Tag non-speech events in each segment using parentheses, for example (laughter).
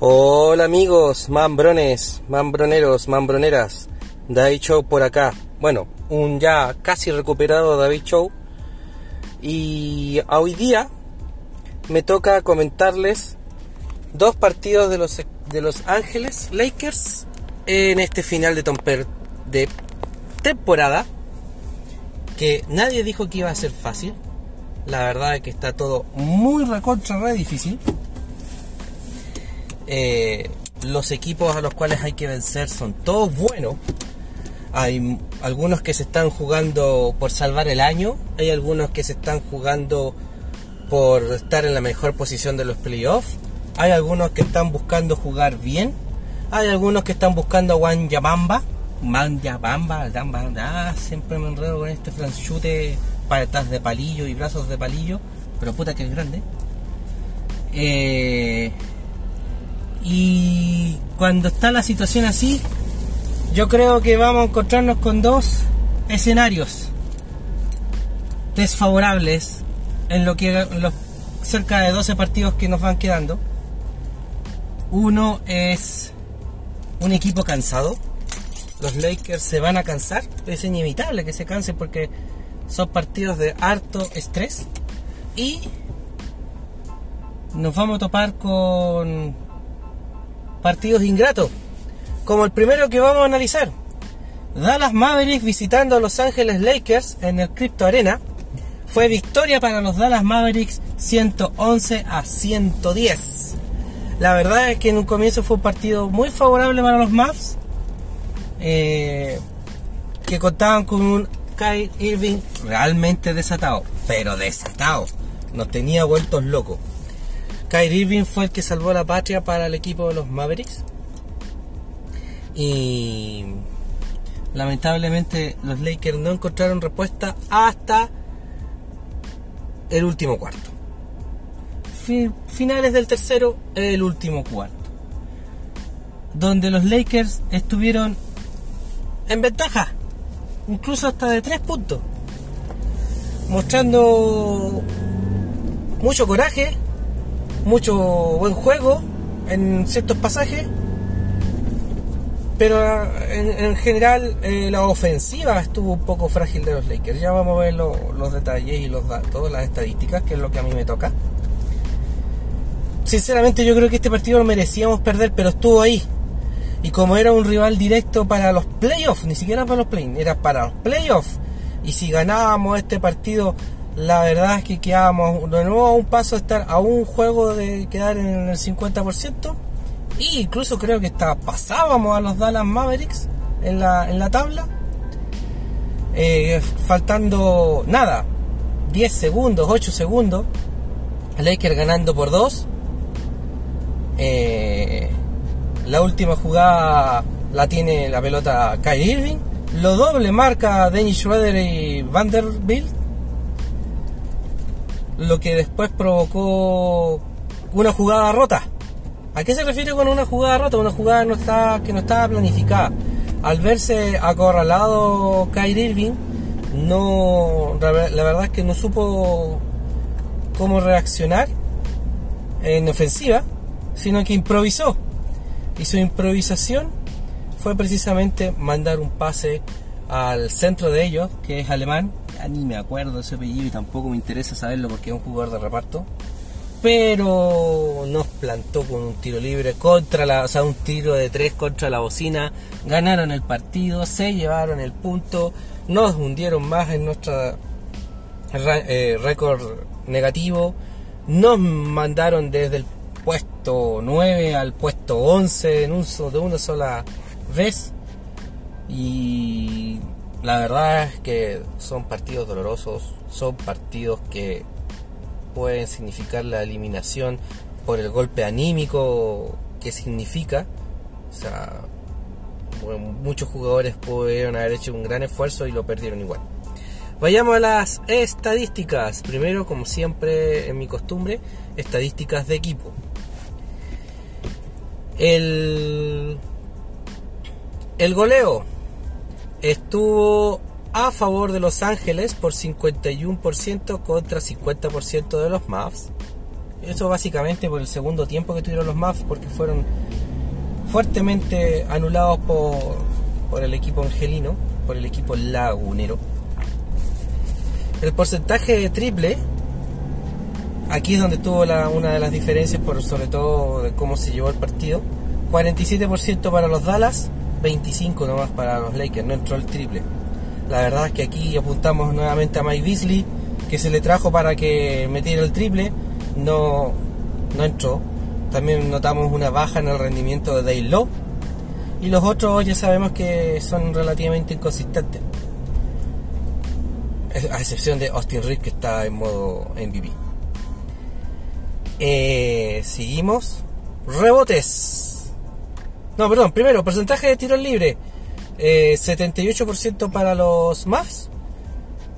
Hola amigos, mambrones, mambroneros, mambroneras, David Show por acá. Bueno, un ya casi recuperado David Show. Y hoy día me toca comentarles dos partidos de los, de los Ángeles Lakers en este final de, temporada. Que nadie dijo que iba a ser fácil. La verdad es que está todo muy recontra, re difícil. Eh, los equipos a los cuales hay que vencer son todos buenos. Hay algunos que se están jugando por salvar el año, hay algunos que se están jugando por estar en la mejor posición de los playoffs, hay algunos que están buscando jugar bien, hay algunos que están buscando a Juan Yabamba, Man Yabamba, ah, siempre me enredo con este franchute patas de palillo y brazos de palillo, pero puta que es grande. Eh, y cuando está la situación así, yo creo que vamos a encontrarnos con dos escenarios desfavorables en lo que los cerca de 12 partidos que nos van quedando. Uno es un equipo cansado. Los Lakers se van a cansar. Es inevitable que se cansen porque son partidos de harto estrés. Y nos vamos a topar con partidos ingratos, como el primero que vamos a analizar. Dallas Mavericks visitando a Los Ángeles Lakers en el Crypto Arena. Fue victoria para los Dallas Mavericks 111 a 110. La verdad es que en un comienzo fue un partido muy favorable para los Mavs. Eh, que contaban con un Kyle Irving realmente desatado. Pero desatado. Nos tenía vueltos locos. Kyrie Irving fue el que salvó la patria para el equipo de los Mavericks. Y lamentablemente los Lakers no encontraron respuesta hasta el último cuarto. Finales del tercero, el último cuarto. Donde los Lakers estuvieron en ventaja, incluso hasta de tres puntos. Mostrando mucho coraje, mucho buen juego en ciertos pasajes, pero en, general eh, la ofensiva estuvo un poco frágil de los Lakers. Ya vamos a ver los detalles y los datos, las estadísticas, que es lo que a mí me toca. Sinceramente yo creo que este partido lo merecíamos perder, pero estuvo ahí. Y como era un rival directo para los playoffs, ni siquiera para los play era para los playoffs. Y si ganábamos este partido la verdad es que quedábamos de nuevo a un paso de estar a un juego de quedar en el 50%. E incluso creo que está, pasábamos a los Dallas Mavericks en la, en la tabla. Eh, faltando nada, 10 segundos, 8 segundos. Lakers ganando por 2. Eh, la última jugada la tiene la pelota Kyrie Irving. Lo doble marca Dennis Schroeder y Vanderbilt lo que después provocó una jugada rota. ¿A qué se refiere con una jugada rota? Una jugada que no estaba planificada. Al verse acorralado Kyrie Irving, no, la verdad es que no supo cómo reaccionar en ofensiva, sino que improvisó. Y su improvisación fue precisamente mandar un pase al centro de ellos, que es alemán, ni me acuerdo ese apellido y tampoco me interesa saberlo porque es un jugador de reparto. Pero nos plantó con un tiro libre contra la, o sea, un tiro de tres contra la bocina. Ganaron el partido, se llevaron el punto, nos hundieron más en nuestro eh, récord negativo. Nos mandaron desde el puesto 9 al puesto 11 en un, de una sola vez. Y la verdad es que son partidos dolorosos, son partidos que pueden significar la eliminación por el golpe anímico que significa. O sea, muchos jugadores pudieron haber hecho un gran esfuerzo y lo perdieron igual. Vayamos a las estadísticas. Primero, como siempre en mi costumbre, estadísticas de equipo. El, el goleo estuvo a favor de Los Ángeles por 51% contra 50% de los Mavs. Eso básicamente por el segundo tiempo que tuvieron los Mavs, porque fueron fuertemente anulados por, por el equipo angelino, por el equipo lagunero. El porcentaje de triple, aquí es donde tuvo la, una de las diferencias, por sobre todo de cómo se llevó el partido. 47% para los Dallas, 25 nomás para los Lakers, no entró el triple. La verdad es que aquí apuntamos nuevamente a Mike Beasley, que se le trajo para que metiera el triple, no, no entró. También notamos una baja en el rendimiento de Dale Lowe. Y los otros ya sabemos que son relativamente inconsistentes. A excepción de Austin Reed que está en modo MVP. Eh, seguimos. Rebotes. No, perdón, primero, porcentaje de tiros libres. 78% para los Mavs,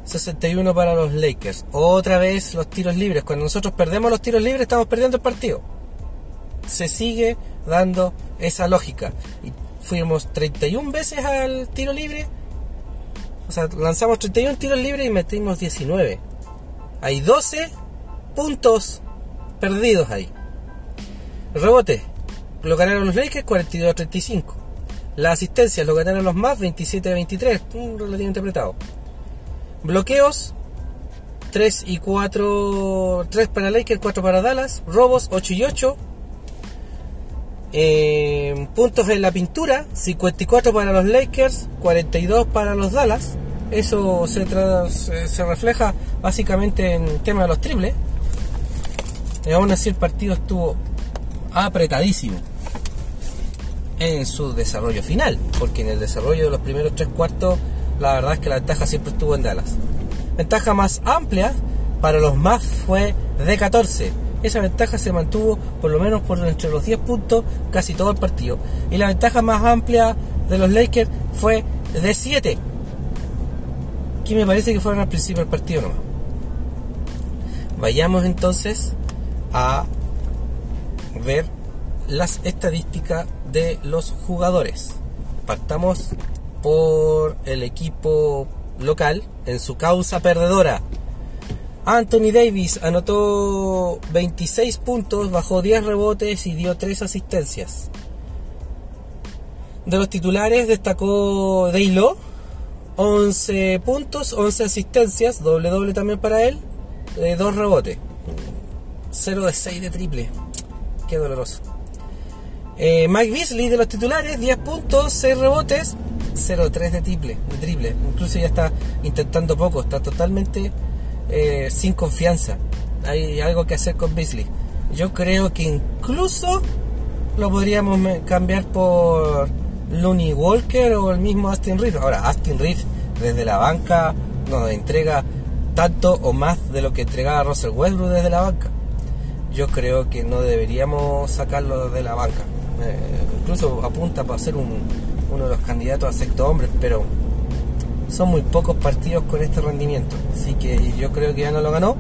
61% para los Lakers. Otra vez los tiros libres. Cuando nosotros perdemos los tiros libres, estamos perdiendo el partido. Se sigue dando esa lógica. Fuimos 31 veces al tiro libre. O sea, lanzamos 31 tiros libres y metimos 19. Hay 12 puntos perdidos ahí. rebote. Lo ganaron los Lakers 42 a 35. La asistencia lo ganaron los más 27 a 23, relativamente apretado. Bloqueos 3 y 4, 3 para Lakers, 4 para Dallas. Robos 8 y 8. Eh, puntos en la pintura 54 para los Lakers, 42 para los Dallas. Eso se, se refleja básicamente en el tema de los triples. Y aún así el partido estuvo apretadísimo en su desarrollo final, porque en el desarrollo de los primeros tres cuartos la verdad es que la ventaja siempre estuvo en Dallas. Ventaja más amplia para los más fue de 14. Esa ventaja se mantuvo por lo menos por entre los 10 puntos casi todo el partido. Y la ventaja más amplia de los Lakers fue de 7. Que me parece que fueron al principio del partido nomás. Vayamos entonces a ver las estadísticas de los jugadores. Partamos por el equipo local en su causa perdedora. Anthony Davis anotó 26 puntos, bajó 10 rebotes y dio 3 asistencias. De los titulares destacó Daylo, 11 puntos, 11 asistencias, doble doble también para él, 2 eh, rebotes. 0 de 6 de triple. Qué doloroso. Eh, Mike Beasley de los titulares, 10 puntos, 6 rebotes, 0-3 de triple, de. Incluso ya está intentando poco, está totalmente eh, sin confianza. Hay algo que hacer con Beasley. Yo creo que incluso lo podríamos cambiar por Looney Walker o el mismo Austin Reed. Ahora, Austin Reed desde la banca nos entrega tanto o más de lo que entregaba Russell Westbrook desde la banca. Yo creo que no deberíamos sacarlo de la banca. Eh, incluso apunta para ser uno de los candidatos a sexto hombre, pero son muy pocos partidos con este rendimiento. Así que yo creo que ya no lo ganó,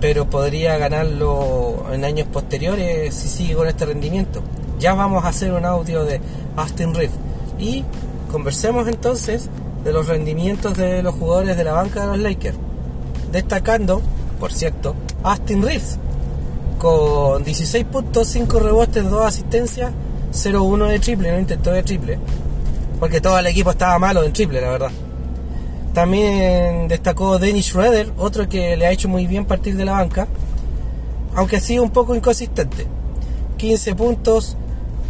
pero podría ganarlo en años posteriores si sigue con este rendimiento. Ya vamos a hacer un audio de Austin Reed y conversemos entonces de los rendimientos de los jugadores de la banca de los Lakers. Destacando, por cierto, Austin Reeves con 16 puntos, 5 rebotes, 2 asistencias 0-1 de triple, no intentó de triple. Porque todo el equipo estaba malo en triple, la verdad. También destacó Dennis Schroeder, otro que le ha hecho muy bien partir de la banca, aunque ha sido un poco inconsistente. 15 puntos,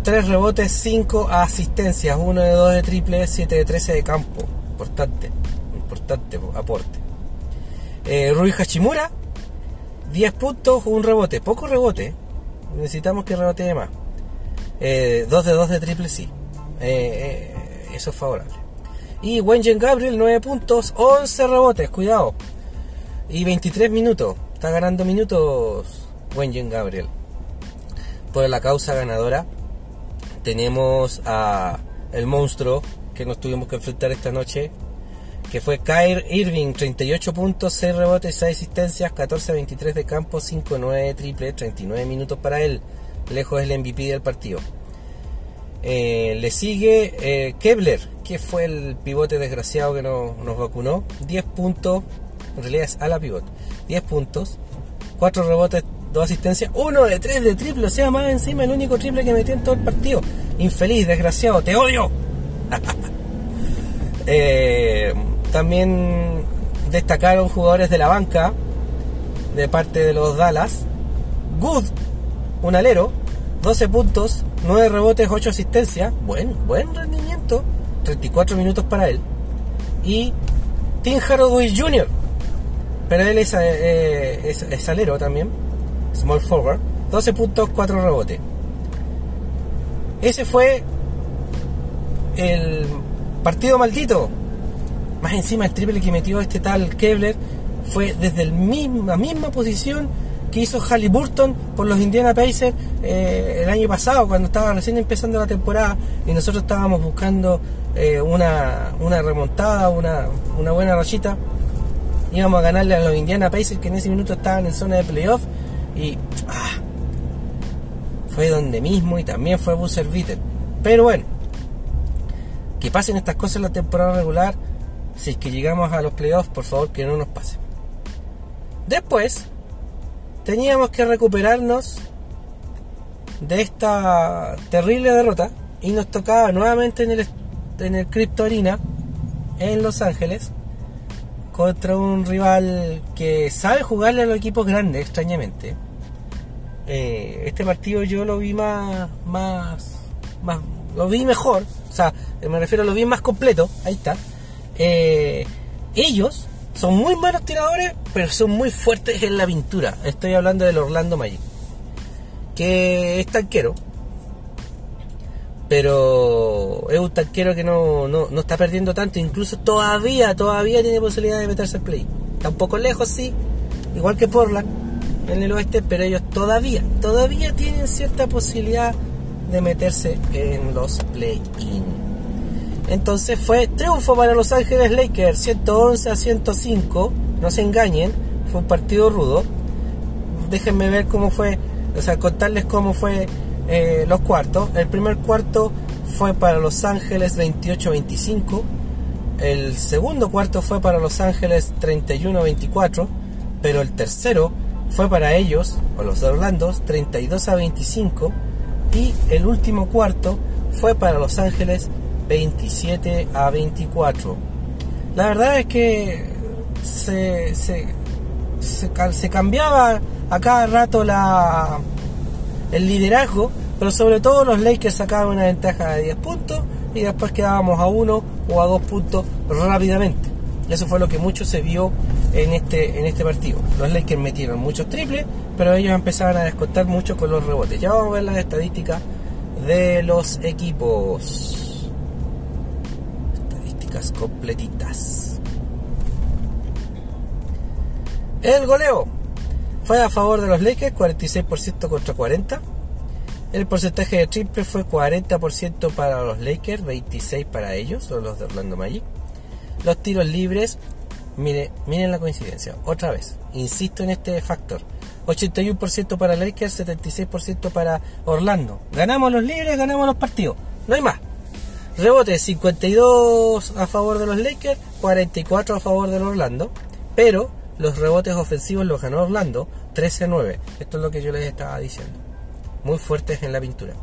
3 rebotes, 5 asistencias, 1 de 2 de triple, 7 de 13 de campo. Importante, importante aporte. Eh, Rui Hachimura, 10 puntos, 1 rebote, poco rebote. Necesitamos que rebote más. Eh, 2 de 2 de triple sí. Eh, eh, eso es favorable. Y Wengen Gabriel, 9 puntos, 11 rebotes, cuidado. Y 23 minutos. Está ganando minutos Wengen Gabriel. Por la causa ganadora tenemos a el monstruo que nos tuvimos que enfrentar esta noche, que fue Kyrie Irving, 38 puntos, 6 rebotes, 6 asistencias, 14-23 de campo, 5-9 de triple, 39 minutos para él lejos el MVP del partido. Eh, le sigue eh, Kebler, que fue el pivote desgraciado que nos vacunó. 10 puntos, en realidad es a la pivot. 10 puntos, 4 rebotes, dos asistencias, uno de tres de triple, o sea, más encima el único triple que metió en todo el partido. Infeliz, desgraciado, te odio. (laughs) Eh, también destacaron jugadores de la banca de parte de los Dallas. Good, un alero, 12 puntos, 9 rebotes, 8 asistencias. Buen, buen rendimiento. 34 minutos para él. Y Tim Hardaway Jr. Pero él es, eh, es, alero también. Small forward. 12 puntos, 4 rebotes. Ese fue el partido maldito. Más encima el triple que metió este tal Kevler fue desde la misma, misma posición que hizo Halliburton por los Indiana Pacers eh, el año pasado, cuando estaba recién empezando la temporada y nosotros estábamos buscando eh, una, remontada, una, buena rachita. Íbamos a ganarle a los Indiana Pacers que en ese minuto estaban en zona de playoff y ah, fue donde mismo y también fue buzzer beater. Pero bueno, que pasen estas cosas en la temporada regular, si es que llegamos a los playoffs, por favor que no nos pase. Después, teníamos que recuperarnos de esta terrible derrota y nos tocaba nuevamente en el, en el Crypto Arena en Los Ángeles contra un rival que sabe jugarle a los equipos grandes, extrañamente. Eh, este partido yo lo vi más, más, más, lo vi mejor, o sea, me refiero a lo vi más completo, ahí está. Eh, ellos son muy malos tiradores, pero son muy fuertes en la pintura. Estoy hablando del Orlando Magic. Que es tanquero. Pero es un tanquero que no, está perdiendo tanto. Incluso todavía, todavía tiene posibilidad de meterse al play. Está un poco lejos, sí. Igual que Portland en el oeste. Pero ellos todavía, todavía tienen cierta posibilidad de meterse en los play-in. Entonces fue triunfo para Los Ángeles Lakers, 111 a 105. No se engañen, fue un partido rudo. Déjenme ver cómo fue, o sea, contarles cómo fue eh, los cuartos. El primer cuarto fue para Los Ángeles 28-25. El segundo cuarto fue para Los Ángeles 31-24. Pero el tercero fue para ellos, o los de Orlando, 32 a 25. Y el último cuarto fue para Los Ángeles 27 a 24. La verdad es que se, se, se, cambiaba a cada rato la, el liderazgo, pero sobre todo los Lakers sacaban una ventaja de 10 puntos y después quedábamos a uno o a dos puntos rápidamente. Eso fue lo que mucho se vio en este, en este partido. Los Lakers metieron muchos triples, pero ellos empezaban a descontar mucho con los rebotes. Ya vamos a ver las estadísticas de los equipos completitas. El goleo fue a favor de los Lakers, 46% contra 40. El porcentaje de triple fue 40% para los Lakers, 26 para ellos, o los de Orlando Magic. Los tiros libres, mire, miren la coincidencia, otra vez, insisto en este factor. 81% para Lakers, 76% para Orlando. Ganamos los libres, ganamos los partidos. No hay más. Rebote 52 a favor de los Lakers, 44 a favor del Orlando, pero los rebotes ofensivos los ganó Orlando 13-9. Esto es lo que yo les estaba diciendo. Muy fuertes en la pintura.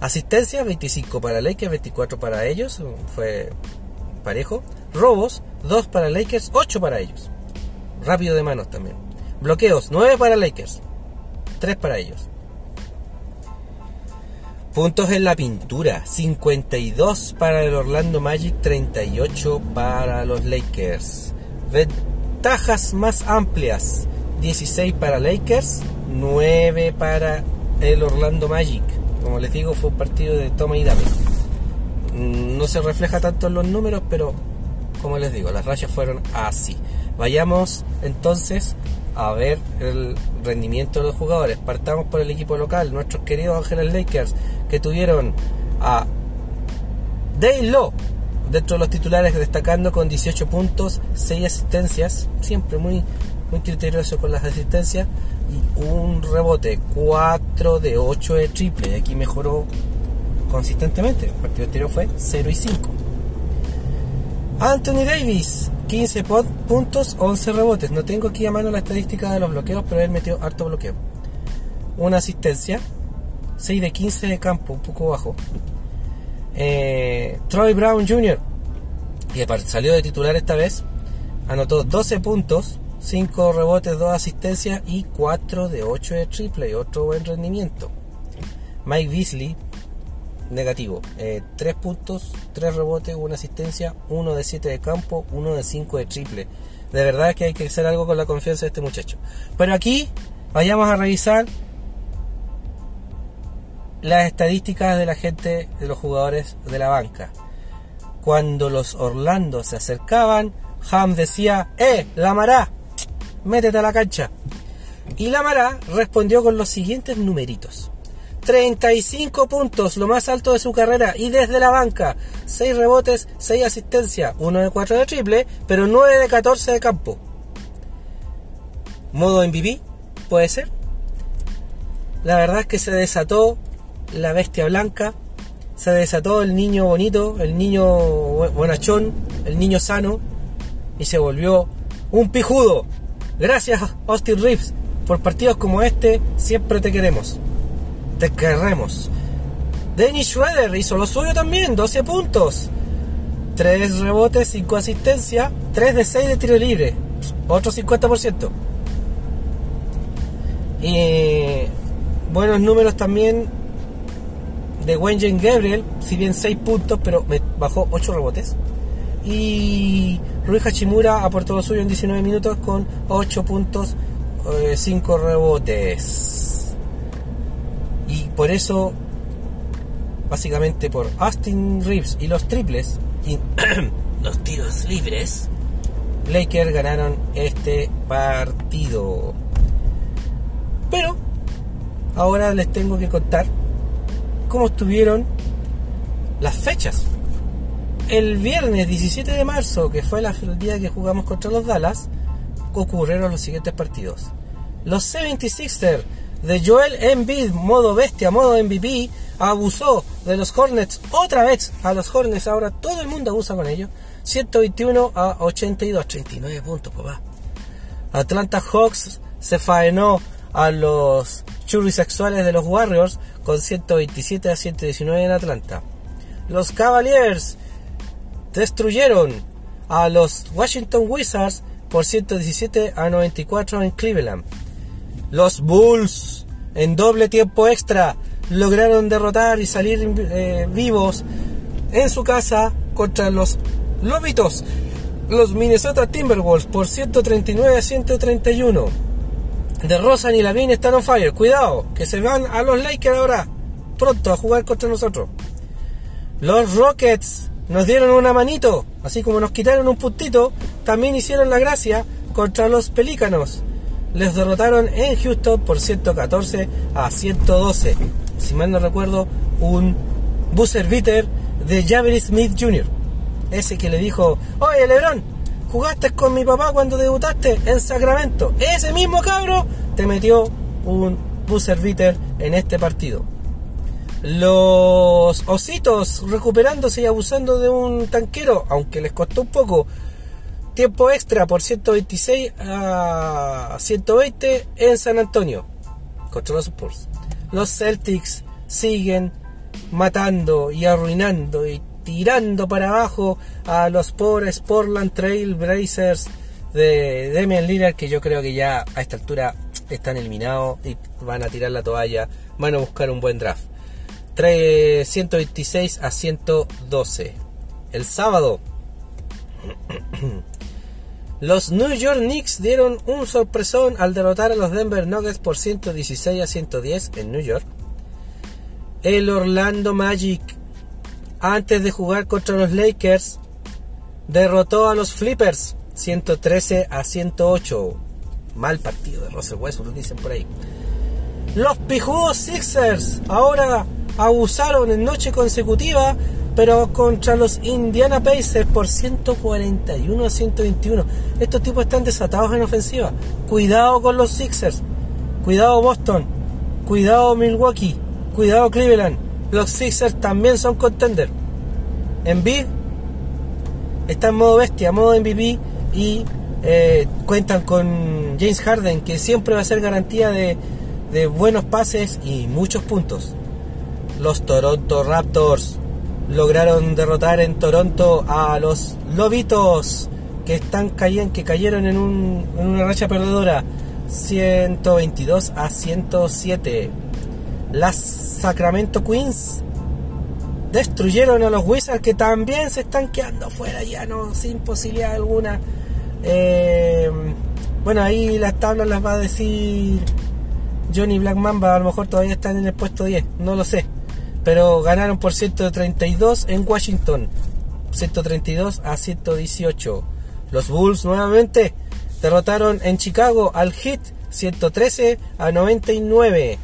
Asistencia 25 para Lakers, 24 para ellos, fue parejo. Robos 2 para Lakers, 8 para ellos. Rápido de manos también. Bloqueos 9 para Lakers, 3 para ellos. Puntos en la pintura, 52 para el Orlando Magic, 38 para los Lakers. Ventajas más amplias, 16 para Lakers, 9 para el Orlando Magic. Como les digo, fue un partido de toma y dame. No se refleja tanto en los números, pero como les digo, las rayas fueron así. Vayamos entonces a ver el rendimiento de los jugadores. Partamos por el equipo local, nuestros queridos Ángeles Lakers, que tuvieron a Dale Lowe dentro de los titulares, destacando con 18 puntos, 6 asistencias, siempre muy, muy criterioso con las asistencias, y un rebote, 4 de 8 de triple, aquí mejoró consistentemente. El partido anterior fue 0 y 5. Anthony Davis, 15 puntos, 11 rebotes. No tengo aquí a mano la estadística de los bloqueos, pero él metió harto bloqueo. Una asistencia, 6 de 15 de campo, un poco bajo. Eh, Troy Brown Jr., que salió de titular esta vez, anotó 12 puntos, 5 rebotes, 2 asistencias y 4 de 8 de triple, otro buen rendimiento. Mike Beasley, negativo, 3 eh, puntos, 3 rebotes, 1 asistencia, 1 de 7 de campo, 1 de 5 de triple. De verdad que hay que hacer algo con la confianza de este muchacho. Pero aquí vayamos a revisar las estadísticas de la gente, de los jugadores de la banca. Cuando los Orlando se acercaban, Ham decía, ¡Eh, Lamará! Métete a la cancha. Y Lamará respondió con los siguientes numeritos. 35 puntos, lo más alto de su carrera, y desde la banca, 6 rebotes, 6 asistencias, 1 de 4 de triple, pero 9 de 14 de campo. Modo MVP, puede ser. La verdad es que se desató la bestia blanca, se desató el niño bonito, el niño bonachón, el niño sano, y se volvió un pijudo. Gracias, Austin Reeves, por partidos como este, siempre te queremos. Te queremos. Dennis Schroeder hizo lo suyo también, 12 puntos. 3 rebotes, 5 asistencias, 3 de 6 de tiro libre, otro 50%. Y buenos números también de Wenjen Gabriel, si bien 6 puntos, pero me bajó 8 rebotes. Y Rui Hachimura aportó lo suyo en 19 minutos con 8 puntos, 5 eh, rebotes. Por eso, básicamente por Austin Reeves y los triples y (clears throat) los tiros libres, Lakers ganaron este partido. Pero ahora les tengo que contar cómo estuvieron las fechas. El viernes 17 de marzo, que fue el día que jugamos contra los Dallas, ocurrieron los siguientes partidos. Los 76ers de Joel Embiid, modo bestia, modo MVP, abusó de los Hornets otra vez a los Hornets. Ahora todo el mundo abusa con ellos. 121 a 82, 39 puntos, papá. Atlanta Hawks se faenó a los sexuales de los Warriors con 127 a 119 en Atlanta. Los Cavaliers destruyeron a los Washington Wizards por 117 a 94 en Cleveland. Los Bulls en doble tiempo extra lograron derrotar y salir eh, vivos en su casa contra los Lobitos, los Minnesota Timberwolves por 139 a 131 de Rosan y Lavin están on fire. Cuidado, que se van a los Lakers ahora pronto a jugar contra nosotros. Los Rockets nos dieron una manito, así como nos quitaron un puntito, también hicieron la gracia contra los Pelícanos. Les derrotaron en Houston por 114 a 112. Si mal no recuerdo, un buzzer beater de Javier Smith Jr. Ese que le dijo, oye Lebron, jugaste con mi papá cuando debutaste en Sacramento. Ese mismo cabro te metió un buzzer beater en este partido. Los ositos recuperándose y abusando de un tanquero, aunque les costó un poco. Tiempo extra por 126 a 120 en San Antonio contra los Spurs. Los Celtics siguen matando y arruinando y tirando para abajo a los pobres Portland Trail Blazers de Demian Lillard que yo creo que ya a esta altura están eliminados y van a tirar la toalla, van a buscar un buen draft. Trae 126 a 112. El sábado (clears throat) los New York Knicks dieron un sorpresón al derrotar a los Denver Nuggets por 116 a 110 en New York. El Orlando Magic antes de jugar contra los Lakers, derrotó a los Flippers 113 a 108. Mal partido de Russell Westbrook, dicen por ahí. Los pijudos Sixers ahora abusaron en noche consecutiva, pero contra los Indiana Pacers por 141 a 121. Estos tipos están desatados en ofensiva. Cuidado con los Sixers. Cuidado Boston. Cuidado Milwaukee. Cuidado Cleveland los Sixers también son contender. Embiid está en modo bestia, modo MVP, y eh, cuentan con James Harden, que siempre va a ser garantía de, de buenos pases y muchos puntos. Los Toronto Raptors lograron derrotar en Toronto a los Lobitos que están que cayeron en, un, una racha perdedora 122 a 107. Las Sacramento Queens destruyeron a los Wizards que también se están quedando fuera ya no sin posibilidad alguna. Eh, bueno, ahí las tablas las va a decir Johnny Black Mamba, a lo mejor todavía están en el puesto 10, no lo sé. Pero ganaron por 132 en Washington, 132 a 118. Los Bulls nuevamente derrotaron en Chicago al Heat 113 a 99.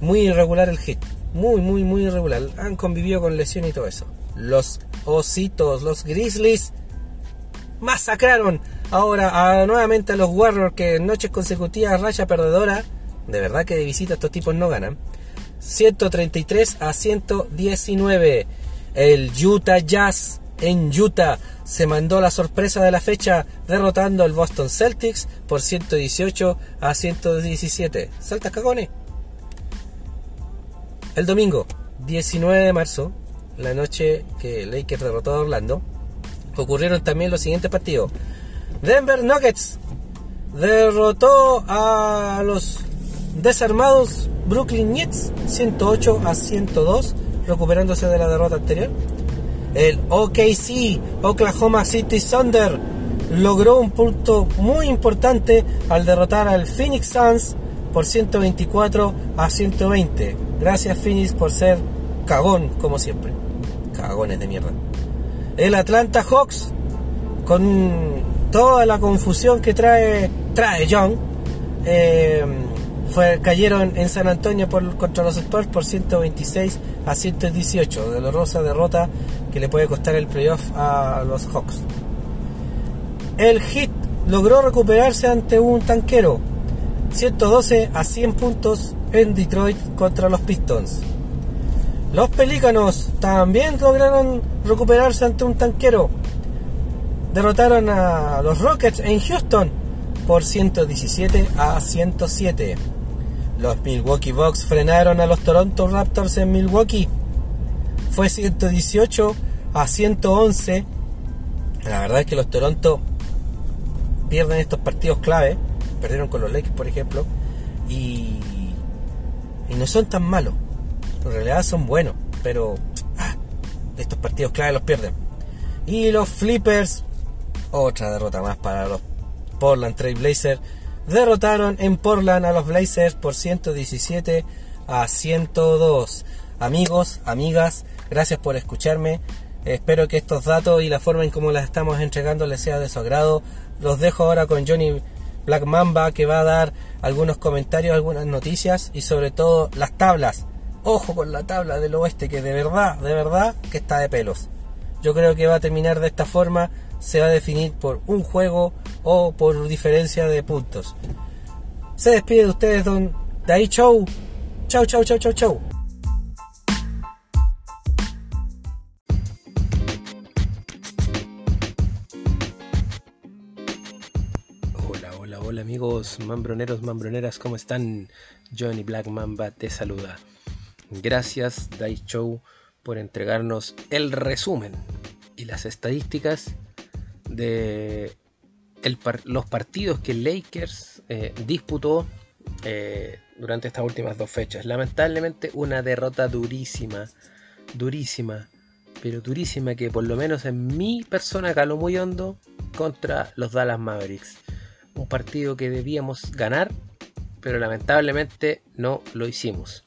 Muy irregular el Heat, muy, muy, muy irregular. Han convivido con lesiones y todo eso. Los Ositos, los Grizzlies masacraron ahora nuevamente a los Warriors que en noches consecutivas raya perdedora. De verdad que de visita estos tipos no ganan. 133 a 119. El Utah Jazz en Utah se mandó la sorpresa de la fecha derrotando al Boston Celtics por 118 a 117. ¿Saltas cagones? El domingo 19 de marzo, la noche que Lakers derrotó a Orlando, ocurrieron también los siguientes partidos. Denver Nuggets derrotó a los desarmados Brooklyn Nets 108 a 102, recuperándose de la derrota anterior. El OKC, Oklahoma City Thunder, logró un punto muy importante al derrotar al Phoenix Suns por 124 a 120. Gracias Phoenix por ser cagón como siempre. Cagones de mierda. El Atlanta Hawks, con toda la confusión que trae, trae John, eh, cayeron en San Antonio por, contra los Spurs por 126 a 118. Dolorosa derrota que le puede costar el playoff a los Hawks. El Heat logró recuperarse ante un tanquero. 112 a 100 puntos en Detroit contra los Pistons. Los Pelícanos también lograron recuperarse ante un tanquero. Derrotaron a los Rockets en Houston por 117 a 107. Los Milwaukee Bucks frenaron a los Toronto Raptors en Milwaukee. Fue 118 a 111. La verdad es que los Toronto pierden estos partidos clave. Perdieron con los Lakers, por ejemplo. Y, y no son tan malos. En realidad son buenos. Pero ah, estos partidos clave los pierden. Y los Flippers. Otra derrota más para los Portland Trail Blazers derrotaron en Portland a los Blazers por 117 a 102. Amigos, amigas, gracias por escucharme. Espero que estos datos y la forma en cómo las estamos entregando les sea de su agrado. Los dejo ahora con Johnny Black Mamba que va a dar algunos comentarios, algunas noticias y sobre todo las tablas. Ojo con la tabla del oeste que de verdad, de verdad que está de pelos. Yo creo que va a terminar de esta forma se va a definir por un juego o por diferencia de puntos. Se despide de ustedes, don Dai Chau. Chau, chau, chau, chau, chau. Hola, hola, hola amigos mambroneros, mambroneras, ¿cómo están? Johnny Black Mamba te saluda. Gracias, Dai Show, por entregarnos el resumen y las estadísticas de los partidos que Lakers eh, disputó eh, durante estas últimas dos fechas. Lamentablemente una derrota durísima, durísima, pero durísima que por lo menos en mi persona caló muy hondo contra los Dallas Mavericks. Un partido que debíamos ganar, pero lamentablemente no lo hicimos.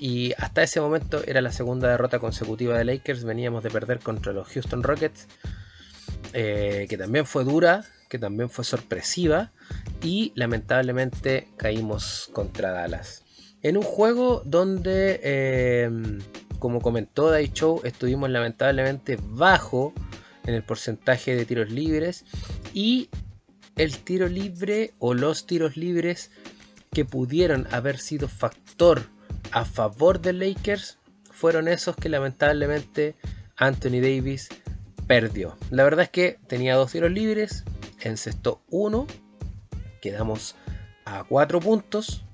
Y hasta ese momento era la segunda derrota consecutiva de Lakers. Veníamos de perder contra los Houston Rockets eh, que también fue dura, que también fue sorpresiva y lamentablemente caímos contra Dallas. En un juego donde, eh, como comentó Dai Show, estuvimos lamentablemente bajo en el porcentaje de tiros libres y el tiro libre o los tiros libres que pudieron haber sido factor a favor de Lakers fueron esos que lamentablemente Anthony Davis perdió. La verdad es que tenía dos tiros libres encestó uno, quedamos a cuatro puntos,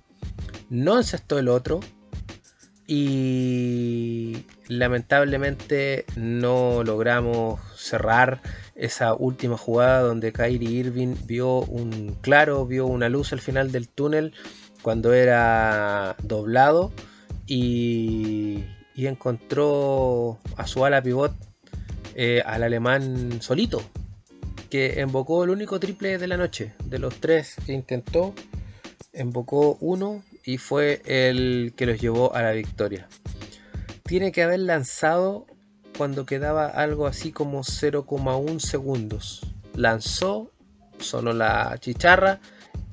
no encestó el otro y lamentablemente no logramos cerrar esa última jugada donde Kyrie Irving vio un claro, vio una luz al final del túnel cuando era doblado y, encontró a su ala pivot eh, al alemán solito que invocó el único triple de la noche de los tres que intentó invocó uno y fue el que los llevó a la victoria tiene que haber lanzado cuando quedaba algo así como 0,1 segundos. Lanzó, sonó la chicharra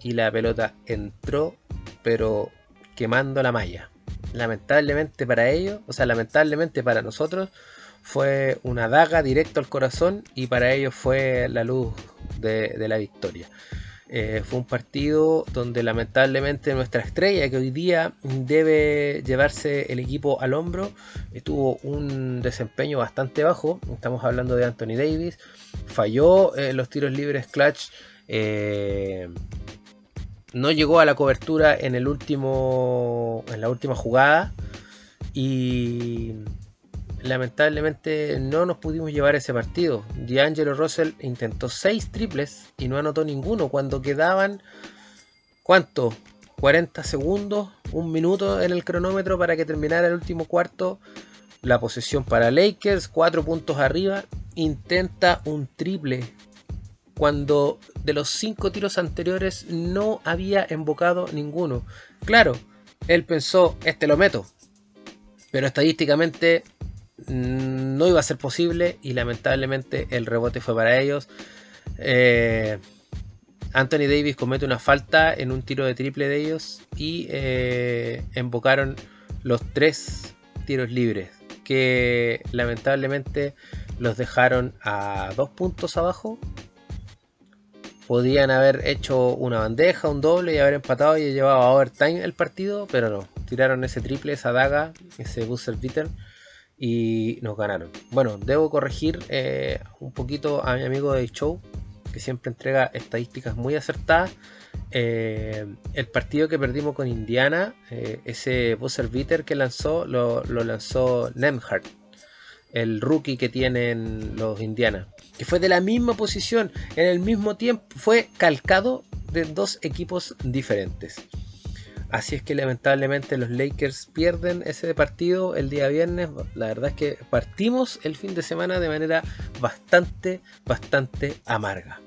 y la pelota entró, pero quemando la malla. Lamentablemente para ellos, o sea, lamentablemente para nosotros, fue una daga directo al corazón y para ellos fue la luz de, la victoria. Eh, fue un partido donde lamentablemente nuestra estrella, que hoy día debe llevarse el equipo al hombro, tuvo un desempeño bastante bajo. Estamos hablando de Anthony Davis. Falló en los tiros libres clutch. Eh, no llegó a la cobertura en el último. en la última jugada. Y lamentablemente no nos pudimos llevar ese partido. D'Angelo Russell intentó 6 triples y no anotó ninguno cuando quedaban, ¿cuánto? 40 segundos, un minuto en el cronómetro para que terminara el último cuarto. La posesión para Lakers, 4 puntos arriba, intenta un triple cuando de los 5 tiros anteriores no había embocado ninguno. Claro, él pensó, este lo meto. Pero estadísticamente no iba a ser posible y lamentablemente el rebote fue para ellos. Eh, Anthony Davis comete una falta en un tiro de triple de ellos y eh, embocaron los tres tiros libres que lamentablemente los dejaron a dos puntos abajo. Podían haber hecho una bandeja, un doble y haber empatado y llevado a overtime el partido, pero no. Tiraron ese triple, esa daga, ese buzzer beater y nos ganaron. Bueno, debo corregir eh, un poquito a mi amigo de Show, que siempre entrega estadísticas muy acertadas. Eh, el partido que perdimos con Indiana, eh, ese buzzer beater que lanzó, lo, lanzó Nemhart, el rookie que tienen los Indiana, que fue de la misma posición, en el mismo tiempo, fue calcado de dos equipos diferentes. Así es que lamentablemente los Lakers pierden ese partido el día viernes. La verdad es que partimos el fin de semana de manera bastante, bastante amarga.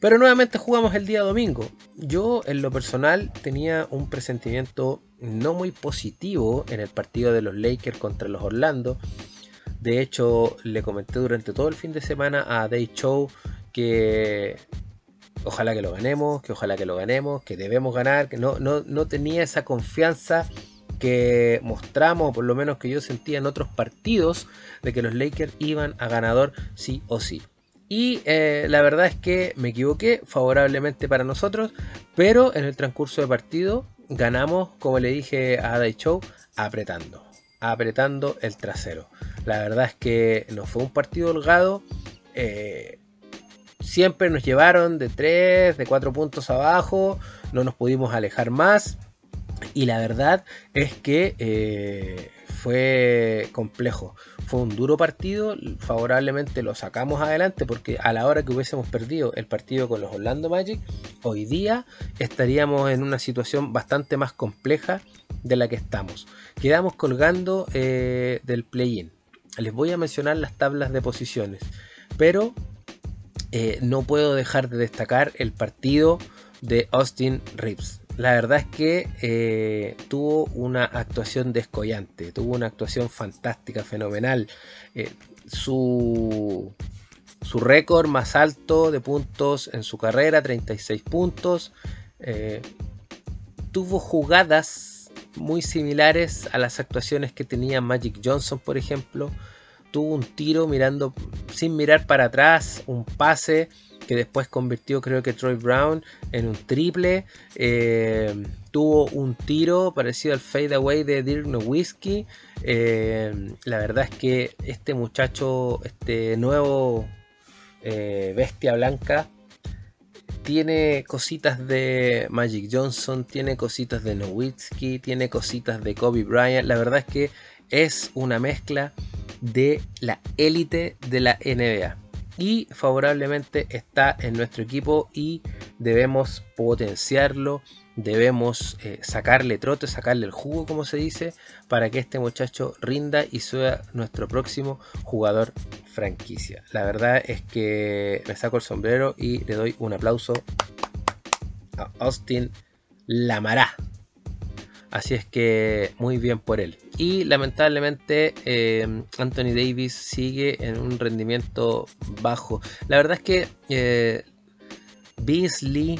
Pero nuevamente jugamos el día domingo. Yo en lo personal tenía un presentimiento no muy positivo en el partido de los Lakers contra los Orlando. De hecho, le comenté durante todo el fin de semana a Day Show que ojalá que lo ganemos, que ojalá que lo ganemos, que debemos ganar, que no, no, tenía esa confianza que mostramos, por lo menos que yo sentía en otros partidos, de que los Lakers iban a ganador sí o sí. Y eh, la verdad es que me equivoqué favorablemente para nosotros, pero en el transcurso de partido ganamos, como le dije a Day Show, apretando, apretando el trasero. La verdad es que no fue un partido holgado. Eh, siempre nos llevaron de 3, de 4 puntos abajo, no nos pudimos alejar más. Y la verdad es que eh, fue complejo. Fue un duro partido, favorablemente lo sacamos adelante porque a la hora que hubiésemos perdido el partido con los Orlando Magic, hoy día estaríamos en una situación bastante más compleja de la que estamos. Quedamos colgando eh, del play-in. Les voy a mencionar las tablas de posiciones, pero eh, no puedo dejar de destacar el partido de Austin Reeves. La verdad es que eh, tuvo una actuación descollante, tuvo una actuación fantástica, fenomenal. Eh, su, su récord más alto de puntos en su carrera, 36 puntos. tuvo jugadas muy similares a las actuaciones que tenía Magic Johnson, por ejemplo tuvo un tiro mirando sin mirar para atrás, un pase que después convirtió creo que Troy Brown en un triple. Eh, tuvo un tiro parecido al fade away de Dirk Nowitzki. Eh, la verdad es que este muchacho, este nuevo eh, bestia blanca, tiene cositas de Magic Johnson, tiene cositas de Nowitzki, tiene cositas de Kobe Bryant. La verdad es que es una mezcla de la élite de la NBA. Y favorablemente está en nuestro equipo y debemos potenciarlo, debemos eh, sacarle trote, sacarle el jugo, como se dice, para que este muchacho rinda y sea nuestro próximo jugador franquicia. La verdad es que me saco el sombrero y le doy un aplauso a Austin Lamará. Así es que muy bien por él. Y lamentablemente eh, Anthony Davis sigue en un rendimiento bajo. La verdad es que eh, Beasley,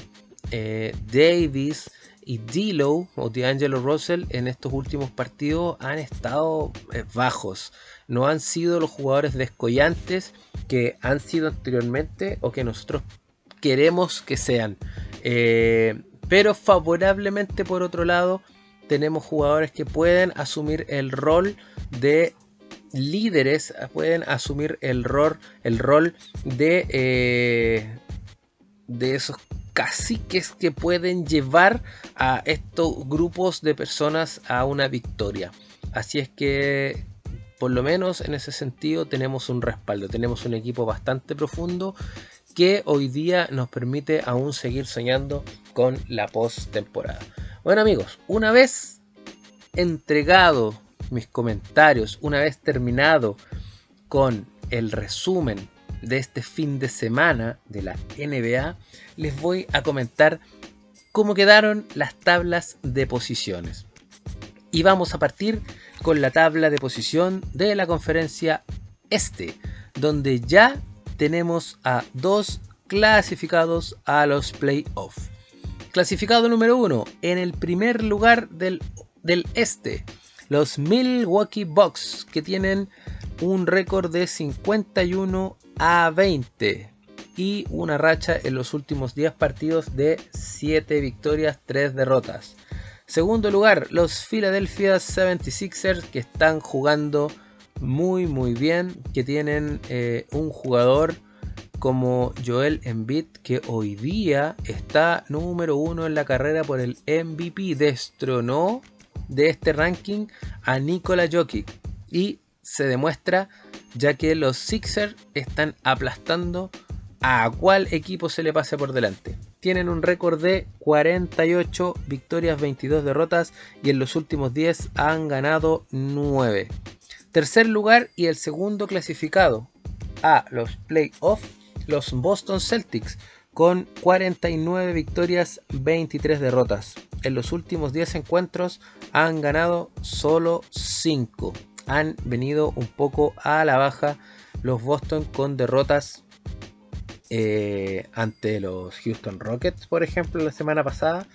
eh, Davis y D'Lo o D'Angelo Russell en estos últimos partidos han estado bajos. No han sido los jugadores descollantes que han sido anteriormente o que nosotros queremos que sean. pero favorablemente por otro lado tenemos jugadores que pueden asumir el rol de líderes, pueden asumir el rol, el rol de, eh, de esos caciques que pueden llevar a estos grupos de personas a una victoria. Así es que por lo menos en ese sentido tenemos un respaldo, tenemos un equipo bastante profundo que hoy día nos permite aún seguir soñando con la post temporada. Bueno amigos, una vez entregado mis comentarios, una vez terminado con el resumen de este fin de semana de la NBA, les voy a comentar cómo quedaron las tablas de posiciones. Y vamos a partir con la tabla de posición de la conferencia este, donde ya tenemos a dos clasificados a los playoffs. Clasificado número uno, en el primer lugar del, del este, los Milwaukee Bucks, que tienen un récord de 51 a 20 y una racha en los últimos 10 partidos de 7 victorias, 3 derrotas. Segundo lugar, los Philadelphia 76ers que están jugando muy muy bien, que tienen eh, un jugador como Joel Embiid, que hoy día está número uno en la carrera por el MVP, destronó de este ranking a Nikola Jokic y se demuestra ya que los Sixers están aplastando a cual equipo se le pase por delante. Tienen un récord de 48 victorias, 22 derrotas y en los últimos 10 han ganado 9. Tercer lugar y el segundo clasificado a los playoffs los Boston Celtics con 49 victorias, 23 derrotas. En los últimos 10 encuentros han ganado solo 5. Han venido un poco a la baja los Boston con derrotas eh, ante los Houston Rockets, por ejemplo, la semana pasada,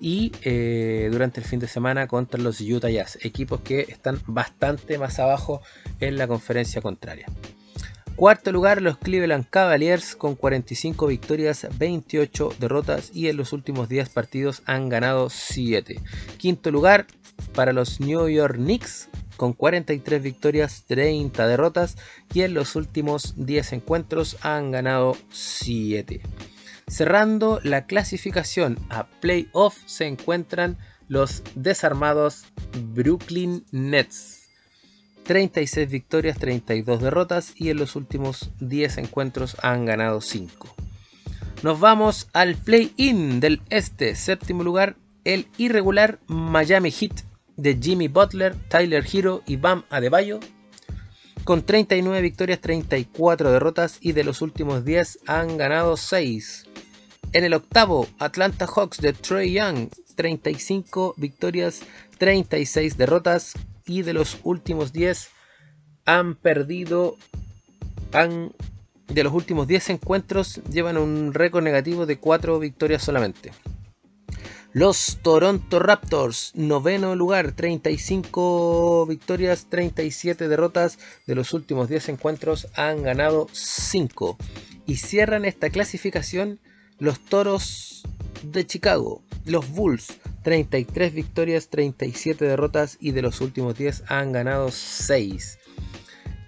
y eh, durante el fin de semana contra los Utah Jazz, equipos que están bastante más abajo en la conferencia contraria. Cuarto lugar, los Cleveland Cavaliers con 45 victorias, 28 derrotas y en los últimos 10 partidos han ganado 7. Quinto lugar para los New York Knicks con 43 victorias, 30 derrotas y en los últimos 10 encuentros han ganado 7. Cerrando la clasificación a playoff se encuentran los desarmados Brooklyn Nets 36 victorias, 32 derrotas y en los últimos 10 encuentros han ganado 5. Nos vamos al play-in del este, séptimo lugar, el irregular Miami Heat de Jimmy Butler, Tyler Hero y Bam Adebayo, con 39 victorias, 34 derrotas y de los últimos 10 han ganado 6. En el octavo, Atlanta Hawks de Trey Young, 35 victorias, 36 derrotas y de los últimos 10 han perdido, han, de los últimos 10 encuentros llevan un récord negativo de 4 victorias solamente. Los Toronto Raptors, noveno lugar, 35 victorias, 37 derrotas. De los últimos 10 encuentros han ganado 5. Y cierran esta clasificación los Toros de Chicago, los Bulls, 33 victorias, 37 derrotas y de los últimos 10 han ganado 6.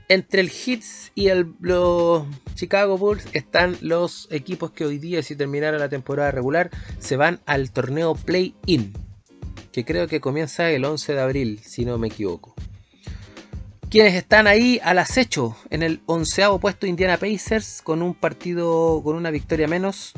entre el Hits y el, los Chicago Bulls están los equipos que hoy día, si terminara la temporada regular, se van al torneo Play-In, que creo que comienza el 11 de abril, si no me equivoco. Quienes están ahí al acecho en el onceavo puesto Indiana Pacers con un partido con una victoria menos,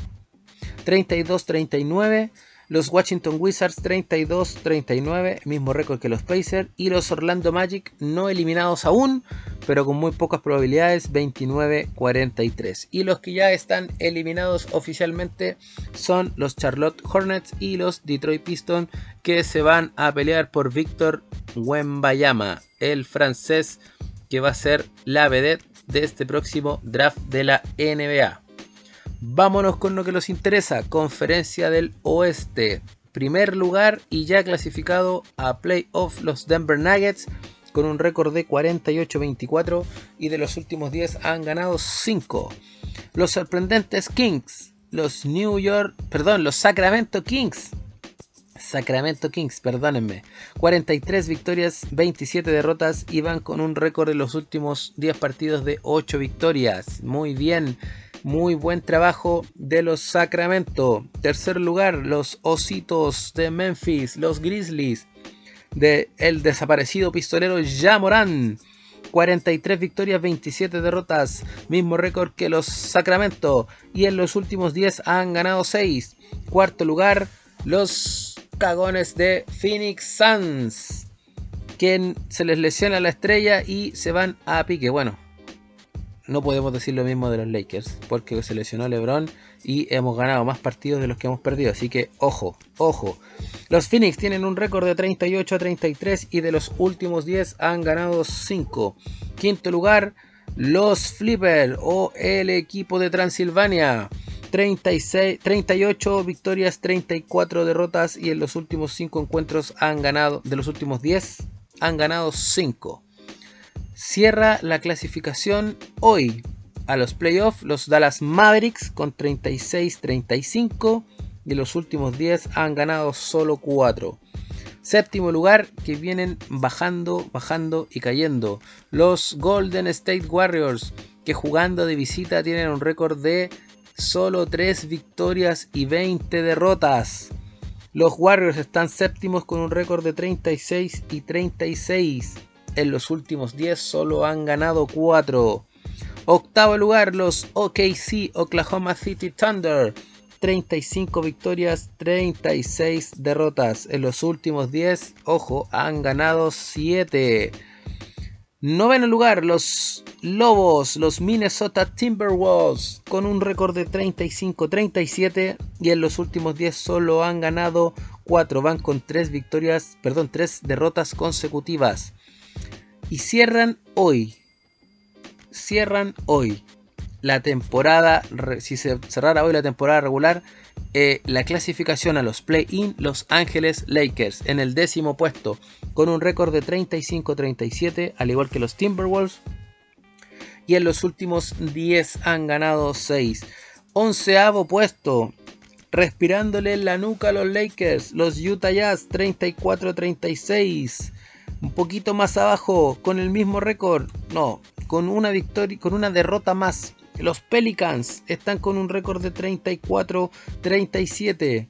32-39. Los Washington Wizards 32-39, mismo récord que los Pacers. Y los Orlando Magic no eliminados aún, pero con muy pocas probabilidades, 29-43. Y los que ya están eliminados oficialmente son los Charlotte Hornets y los Detroit Pistons, que se van a pelear por Victor Wembayama, el francés que va a ser la vedette de este próximo draft de la NBA. Vámonos con lo que nos interesa, Conferencia del Oeste. Primer lugar y ya clasificado a playoff los Denver Nuggets con un récord de 48-24 y de los últimos 10 han ganado 5. Los sorprendentes Kings, los New York, perdón, los Sacramento Kings. Sacramento Kings, perdónenme. 43 victorias, 27 derrotas y van con un récord de los últimos 10 partidos de 8 victorias. Muy bien. Muy buen trabajo de los Sacramento. Tercer lugar, los Ositos de Memphis, los Grizzlies de el desaparecido pistolero Jamoran. 43 victorias, 27 derrotas, mismo récord que los Sacramento y en los últimos 10 han ganado 6. Cuarto lugar, los cagones de Phoenix Suns, quien se les lesiona la estrella y se van a pique. Bueno, no podemos decir lo mismo de los Lakers, porque se lesionó LeBron y hemos ganado más partidos de los que hemos perdido. Así que ojo, ojo. Los Phoenix tienen un récord de 38 a 33 y de los últimos 10 han ganado 5. Quinto lugar, los Flipper o el equipo de Transilvania. 36, 38 victorias, 34 derrotas y en los últimos 5 encuentros han ganado, de los últimos 10, han ganado 5 cierra la clasificación hoy a los playoffs los Dallas Mavericks con 36-35 y los últimos 10 han ganado solo 4. Séptimo lugar que vienen bajando, bajando y cayendo. Los Golden State Warriors que jugando de visita tienen un récord de solo 3 victorias y 20 derrotas. Los Warriors están séptimos con un récord de 36 y 36 en los últimos 10 solo han ganado 4. Octavo lugar, los OKC Oklahoma City Thunder. 35 victorias, 36 derrotas. En los últimos 10, ojo, han ganado 7. Noveno lugar, los Lobos, los Minnesota Timberwolves, con un récord de 35-37 y en los últimos 10 solo han ganado 4. Van con 3 victorias, perdón, 3 derrotas consecutivas. Y cierran hoy. Cierran hoy la temporada, si se cerrara hoy la temporada regular, eh, la clasificación a los play-in Los Ángeles Lakers en el décimo puesto con un récord de 35-37, al igual que los Timberwolves. Y en los últimos 10 han ganado 6. Onceavo puesto, respirándole la nuca a los Lakers, los Utah Jazz 34-36 un poquito más abajo con el mismo récord, no, con una victoria, con una derrota más. Los Pelicans están con un récord de 34-37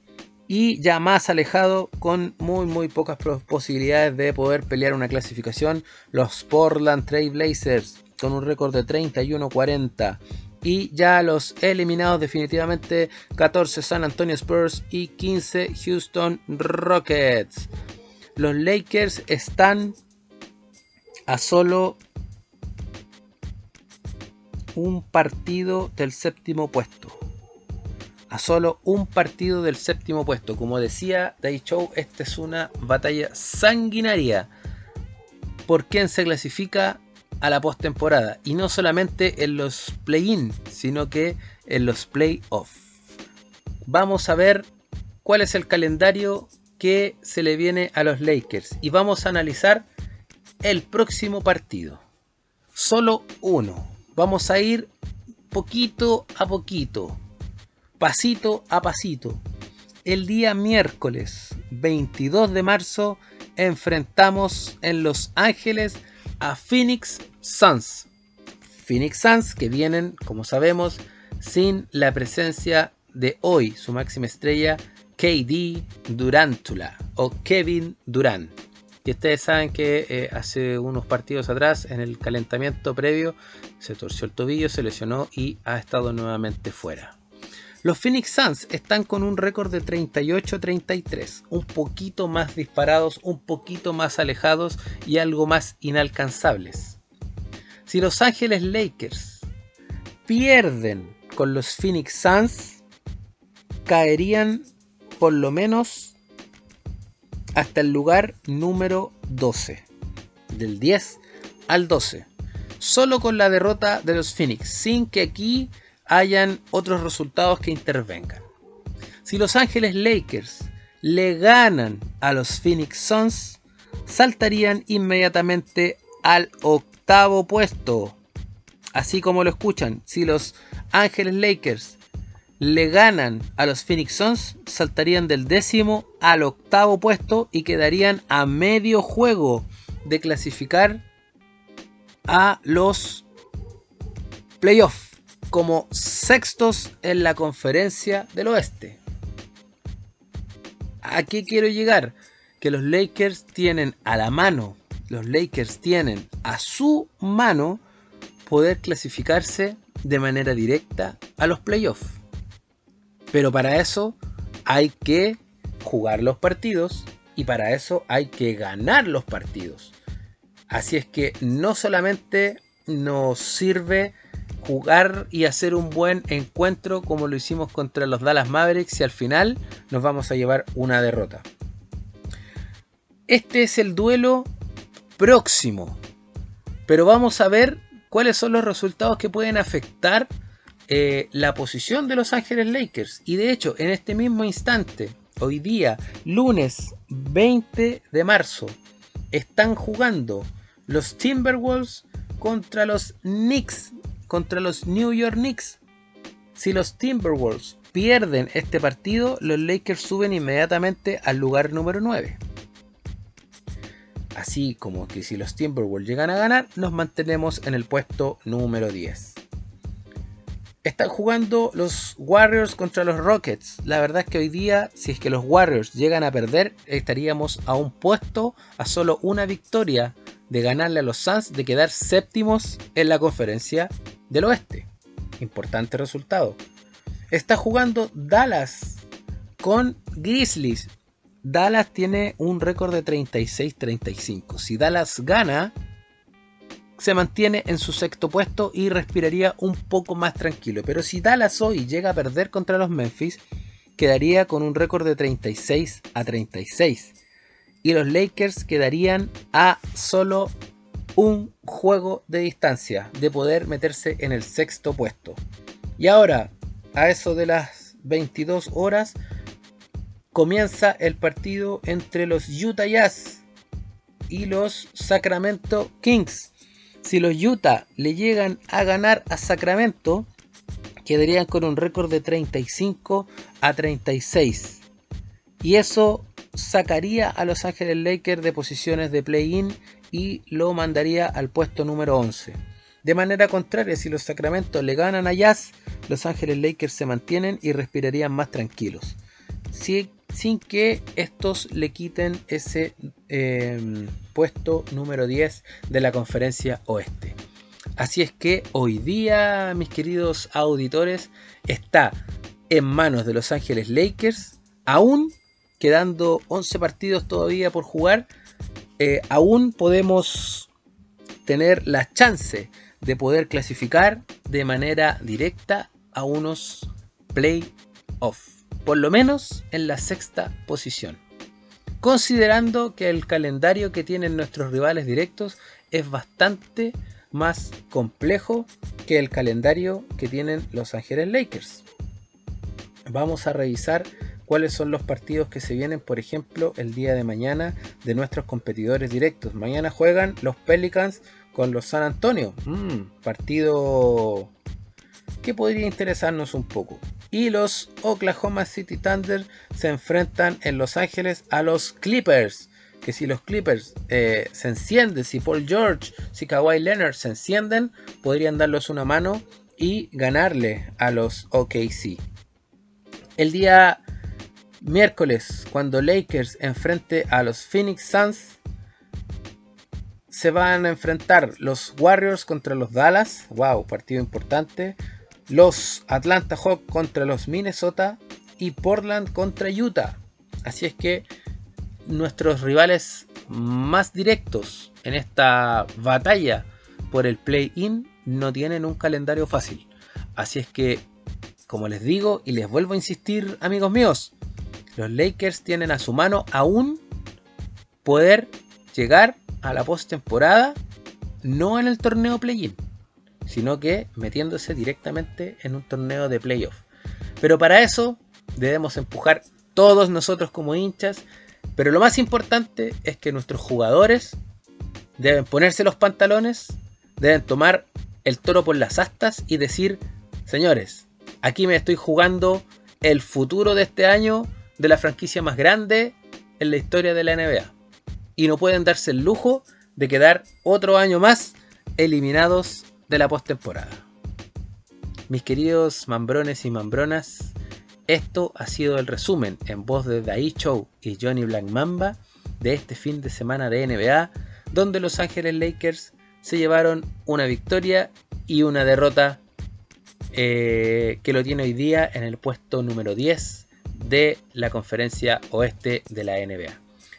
y ya más alejado con muy muy pocas posibilidades de poder pelear una clasificación. Los Portland Trail Blazers con un récord de 31-40 y ya los eliminados definitivamente 14 San Antonio Spurs y 15 Houston Rockets los Lakers están a solo un partido del séptimo puesto. A solo un partido del séptimo puesto. Como decía Day Show, esta es una batalla sanguinaria por quién se clasifica a la postemporada. Y no solamente en los play-in, sino que en los play-off. Vamos a ver cuál es el calendario que se le viene a los Lakers y vamos a analizar el próximo partido. Solo uno. Vamos a ir poquito a poquito, pasito a pasito. El día miércoles 22 de marzo enfrentamos en Los Ángeles a Phoenix Suns. Phoenix Suns, que vienen, como sabemos, sin la presencia de hoy, su máxima estrella, KD Durantula o Kevin Durant. Y ustedes saben que eh, hace unos partidos atrás, en el calentamiento previo, se torció el tobillo, se lesionó y ha estado nuevamente fuera. Los Phoenix Suns están con un récord de 38-33, un poquito más disparados, un poquito más alejados y algo más inalcanzables. Si Los Ángeles Lakers pierden con los Phoenix Suns, caerían por lo menos hasta el lugar número 12. Del 10 al 12. Solo con la derrota de los Phoenix, sin que aquí hayan otros resultados que intervengan. Si Los Ángeles Lakers le ganan a los Phoenix Suns, saltarían inmediatamente al octavo puesto. Así como lo escuchan, si los Ángeles Lakers le ganan a los Phoenix Suns, saltarían del décimo al octavo puesto y quedarían a medio juego de clasificar a los playoffs como sextos en la conferencia del oeste. ¿A qué quiero llegar? Que los Lakers tienen a la mano, los Lakers tienen a su mano poder clasificarse de manera directa a los playoffs. Pero para eso hay que jugar los partidos y para eso hay que ganar los partidos. Así es que no solamente nos sirve jugar y hacer un buen encuentro como lo hicimos contra los Dallas Mavericks y al final nos vamos a llevar una derrota. Este es el duelo próximo, pero vamos a ver cuáles son los resultados que pueden afectar eh, la posición de Los Ángeles Lakers. Y de hecho, en este mismo instante, hoy día, lunes 20 de marzo, están jugando los Timberwolves contra los Knicks, contra los New York Knicks. Si los Timberwolves pierden este partido, los Lakers suben inmediatamente al lugar número 9. Así como que si los Timberwolves llegan a ganar, nos mantenemos en el puesto número 10. Están jugando los Warriors contra los Rockets. La verdad es que hoy día, si es que los Warriors llegan a perder, estaríamos a un puesto, a solo una victoria de ganarle a los Suns, de quedar séptimos en la conferencia del oeste. Importante resultado. Está jugando Dallas con Grizzlies. Dallas tiene un récord de 36-35. Si Dallas gana, se mantiene en su sexto puesto y respiraría un poco más tranquilo. Pero si Dallas hoy llega a perder contra los Memphis, quedaría con un récord de 36 a 36. Y los Lakers quedarían a solo un juego de distancia de poder meterse en el sexto puesto. Y ahora, a eso de las 22 horas, comienza el partido entre los Utah Jazz y los Sacramento Kings si los Utah le llegan a ganar a Sacramento, quedarían con un récord de 35 a 36. Y eso sacaría a Los Ángeles Lakers de posiciones de play-in y lo mandaría al puesto número 11. De manera contraria, si los Sacramento le ganan a Jazz, Los Ángeles Lakers se mantienen y respirarían más tranquilos. Si sin que estos le quiten ese em, puesto número 10 de la conferencia oeste. Así es que hoy día, mis queridos auditores, está en manos de Los Ángeles Lakers, aún quedando 11 partidos todavía por jugar, eh, aún podemos tener la chance de poder clasificar de manera directa a unos playoffs por lo menos en la sexta posición. Considerando que el calendario que tienen nuestros rivales directos es bastante más complejo que el calendario que tienen los Ángeles Lakers. Vamos a revisar cuáles son los partidos que se vienen, por ejemplo, el día de mañana de nuestros competidores directos. Mañana juegan los Pelicans con los San Antonio. Mm, partido que podría interesarnos un poco y los Oklahoma City Thunder se enfrentan en Los Ángeles a los Clippers. que si los Clippers eh, se encienden, si Paul George, si Kawhi Leonard se encienden, podrían darles una mano y ganarle a los OKC. El día miércoles, cuando Lakers enfrente a los Phoenix Suns, se van a enfrentar los Warriors contra los Dallas. Wow, partido importante. Los Atlanta Hawks contra los Minnesota y Portland contra Utah. Así es que nuestros rivales más directos en esta batalla por el play-in no tienen un calendario fácil. Así es que, como les digo y les vuelvo a insistir, amigos míos, los Lakers tienen a su mano aún poder llegar a la postemporada, no en el torneo play-in, sino que metiéndose directamente en un torneo de playoff. Pero para eso debemos empujar todos nosotros como hinchas pero lo más importante es que nuestros jugadores deben ponerse los pantalones, deben tomar el toro por las astas y decir, señores, aquí me estoy jugando el futuro de este año de la franquicia más grande en la historia de la NBA. Y no pueden darse el lujo de quedar otro año más eliminados de la postemporada. Mis queridos mambrones y mambronas, esto ha sido el resumen en voz de Dai Show y Johnny Black Mamba de este fin de semana de NBA, donde Los Ángeles Lakers se llevaron una victoria y una derrota eh, que lo tiene hoy día en el puesto número 10 de la conferencia oeste de la NBA.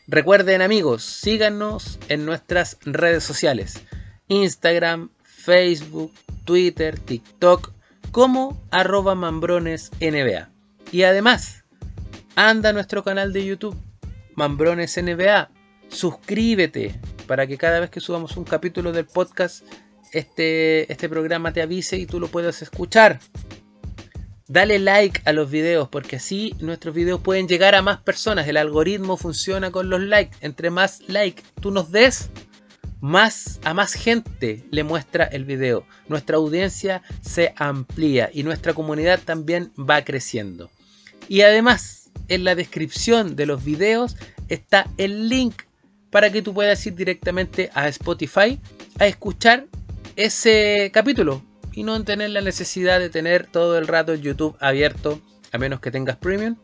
Recuerden amigos, síganos en nuestras redes sociales, Instagram, Facebook, Twitter, TikTok, como arroba mambronesNBA. Y además, anda a nuestro canal de YouTube, Mambrones NBA. Suscríbete para que cada vez que subamos un capítulo del podcast, este, este programa te avise y tú lo puedas escuchar. Dale like a los videos porque así nuestros videos pueden llegar a más personas. El algoritmo funciona con los likes. Entre más like tú nos des, más a más gente le muestra el video. Nuestra audiencia se amplía y nuestra comunidad también va creciendo. Y además, en la descripción de los videos está el link para que tú puedas ir directamente a Spotify a escuchar ese capítulo y no tener la necesidad de tener todo el rato YouTube abierto, a menos que tengas premium,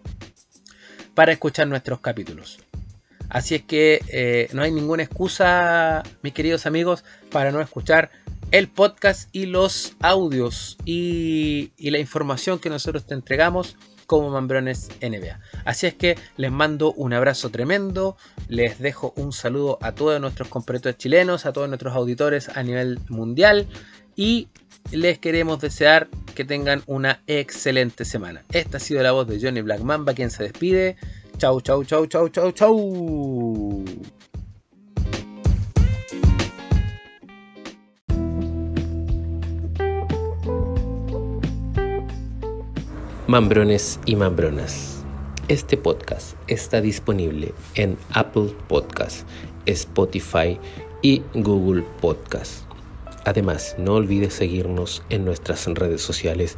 para escuchar nuestros capítulos. Así es que eh, no hay ninguna excusa, mis queridos amigos, para no escuchar el podcast y los audios y la información que nosotros te entregamos como Mambrones NBA. Así es que les mando un abrazo tremendo, les dejo un saludo a todos nuestros compatriotas chilenos, a todos nuestros auditores a nivel mundial y les queremos desear que tengan una excelente semana. Esta ha sido la voz de Johnny Black Mamba, quien se despide. Chau, chau, chau, chau, chau, chau. Mambrones y Mambronas. Este podcast está disponible en Apple Podcast, Spotify y Google Podcast. Además, no olvides seguirnos en nuestras redes sociales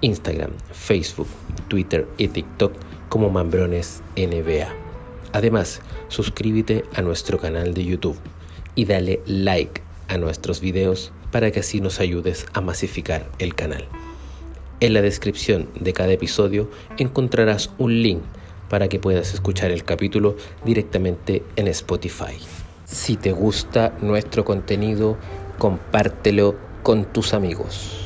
Instagram, Facebook, Twitter y TikTok como Mambrones NBA. Además, suscríbete a nuestro canal de YouTube y dale like a nuestros videos para que así nos ayudes a masificar el canal. En la descripción de cada episodio encontrarás un link para que puedas escuchar el capítulo directamente en Spotify. Si te gusta nuestro contenido, compártelo con tus amigos.